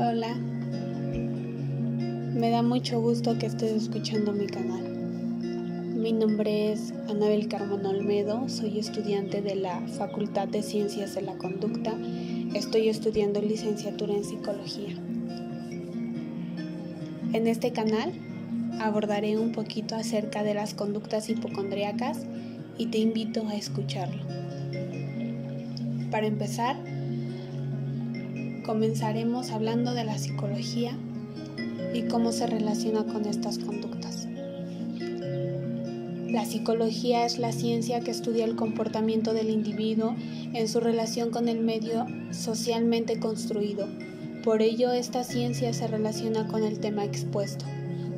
Hola, me da mucho gusto que estés escuchando mi canal. Mi nombre es Anabel Carmona Olmedo, soy estudiante de la Facultad de Ciencias de la Conducta, estoy estudiando licenciatura en Psicología. En este canal abordaré un poquito acerca de las conductas hipocondríacas y te invito a escucharlo. Para empezar, comenzaremos hablando de la psicología y cómo se relaciona con estas conductas. La psicología es la ciencia que estudia el comportamiento del individuo en su relación con el medio socialmente construido. Por ello, esta ciencia se relaciona con el tema expuesto.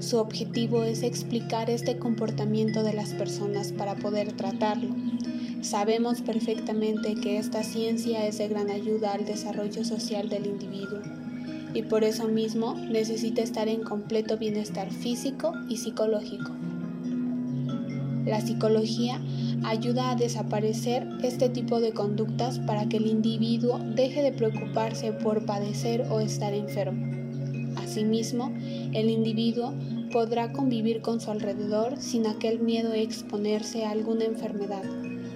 Su objetivo es explicar este comportamiento de las personas para poder tratarlo. Sabemos perfectamente que esta ciencia es de gran ayuda al desarrollo social del individuo y por eso mismo necesita estar en completo bienestar físico y psicológico. La psicología ayuda a desaparecer este tipo de conductas para que el individuo deje de preocuparse por padecer o estar enfermo. Asimismo, el individuo podrá convivir con su alrededor sin aquel miedo a exponerse a alguna enfermedad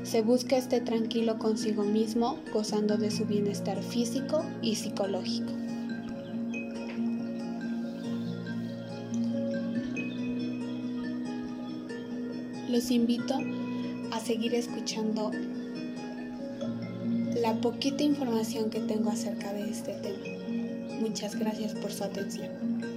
se busca esté tranquilo consigo mismo, gozando de su bienestar físico y psicológico. Los invito a seguir escuchando la poquita información que tengo acerca de este tema. Muchas gracias por su atención.